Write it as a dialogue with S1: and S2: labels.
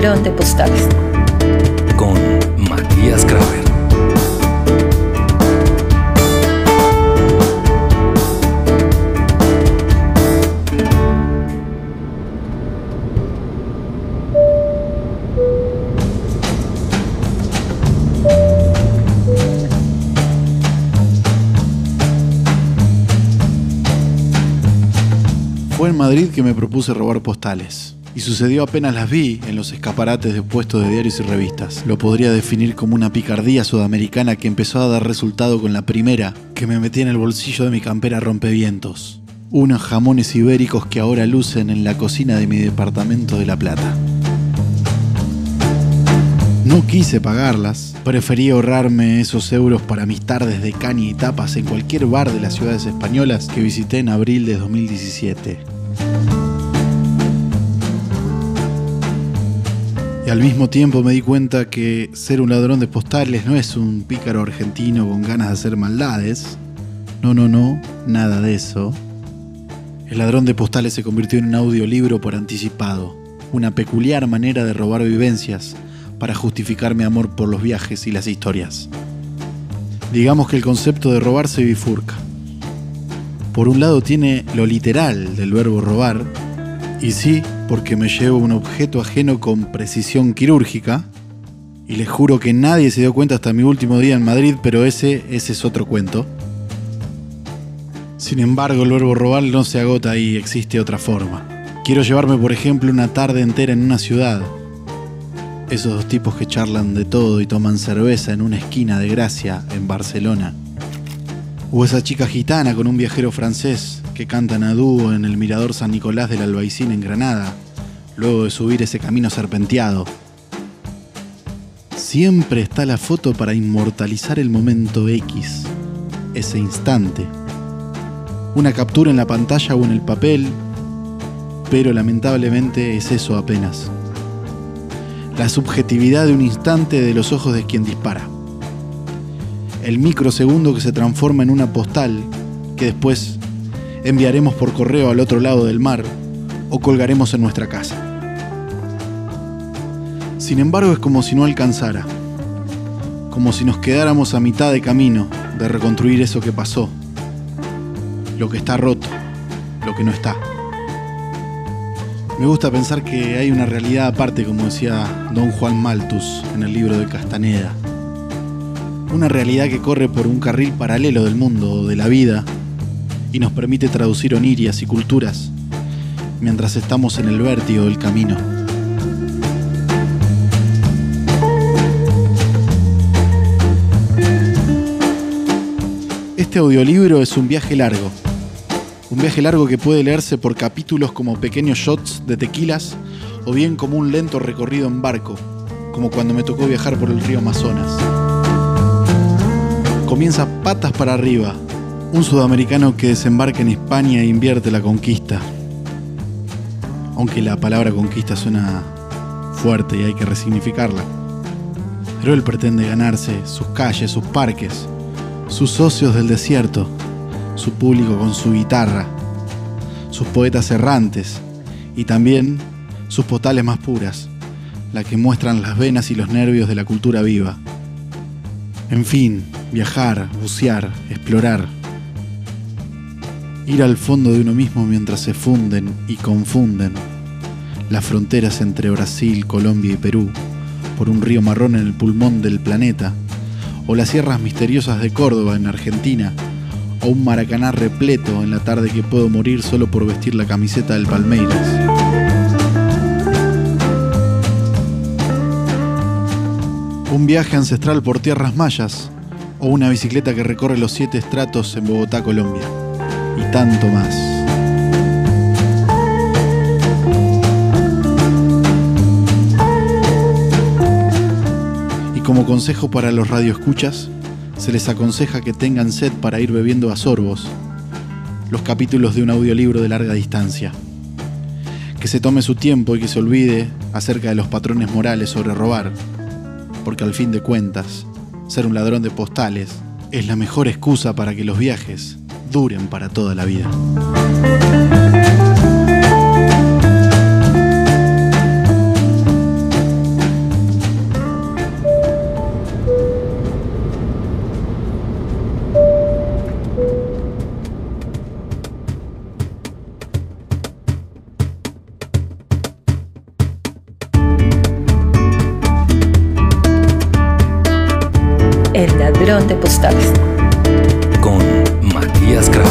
S1: ladrón de postales.
S2: Con Matías Kramer.
S3: Fue en Madrid que me propuse robar postales. Y sucedió apenas las vi en los escaparates de puestos de diarios y revistas. Lo podría definir como una picardía sudamericana que empezó a dar resultado con la primera, que me metí en el bolsillo de mi campera rompevientos. Unos jamones ibéricos que ahora lucen en la cocina de mi departamento de La Plata. No quise pagarlas, preferí ahorrarme esos euros para mis tardes de caña y tapas en cualquier bar de las ciudades españolas que visité en abril de 2017. Y al mismo tiempo me di cuenta que ser un ladrón de postales no es un pícaro argentino con ganas de hacer maldades. No, no, no, nada de eso. El ladrón de postales se convirtió en un audiolibro por anticipado, una peculiar manera de robar vivencias para justificar mi amor por los viajes y las historias. Digamos que el concepto de robar se bifurca. Por un lado tiene lo literal del verbo robar, y sí, porque me llevo un objeto ajeno con precisión quirúrgica, y les juro que nadie se dio cuenta hasta mi último día en Madrid, pero ese, ese es otro cuento. Sin embargo, el verbo robar no se agota y existe otra forma. Quiero llevarme, por ejemplo, una tarde entera en una ciudad, esos dos tipos que charlan de todo y toman cerveza en una esquina de Gracia, en Barcelona. O esa chica gitana con un viajero francés que cantan a dúo en el Mirador San Nicolás del Albaicín en Granada, luego de subir ese camino serpenteado. Siempre está la foto para inmortalizar el momento X, ese instante. Una captura en la pantalla o en el papel, pero lamentablemente es eso apenas la subjetividad de un instante de los ojos de quien dispara. El microsegundo que se transforma en una postal que después enviaremos por correo al otro lado del mar o colgaremos en nuestra casa. Sin embargo, es como si no alcanzara, como si nos quedáramos a mitad de camino de reconstruir eso que pasó, lo que está roto, lo que no está. Me gusta pensar que hay una realidad aparte, como decía don Juan Malthus en el libro de Castaneda. Una realidad que corre por un carril paralelo del mundo, de la vida, y nos permite traducir onirias y culturas mientras estamos en el vértigo del camino. Este audiolibro es un viaje largo, un viaje largo que puede leerse por capítulos como pequeños shots de tequilas o bien como un lento recorrido en barco, como cuando me tocó viajar por el río Amazonas. Comienza patas para arriba, un sudamericano que desembarca en España e invierte la conquista. Aunque la palabra conquista suena fuerte y hay que resignificarla. Pero él pretende ganarse sus calles, sus parques, sus socios del desierto, su público con su guitarra, sus poetas errantes y también sus postales más puras, las que muestran las venas y los nervios de la cultura viva. En fin, viajar, bucear, explorar. Ir al fondo de uno mismo mientras se funden y confunden las fronteras entre Brasil, Colombia y Perú, por un río marrón en el pulmón del planeta, o las sierras misteriosas de Córdoba en Argentina, o un maracaná repleto en la tarde que puedo morir solo por vestir la camiseta del Palmeiras. Un viaje ancestral por tierras mayas o una bicicleta que recorre los siete estratos en Bogotá, Colombia. Y tanto más. Y como consejo para los radioescuchas, se les aconseja que tengan sed para ir bebiendo a sorbos los capítulos de un audiolibro de larga distancia. Que se tome su tiempo y que se olvide acerca de los patrones morales sobre robar, porque al fin de cuentas, ser un ladrón de postales es la mejor excusa para que los viajes duren para toda la vida.
S1: El ladrón de postales. без.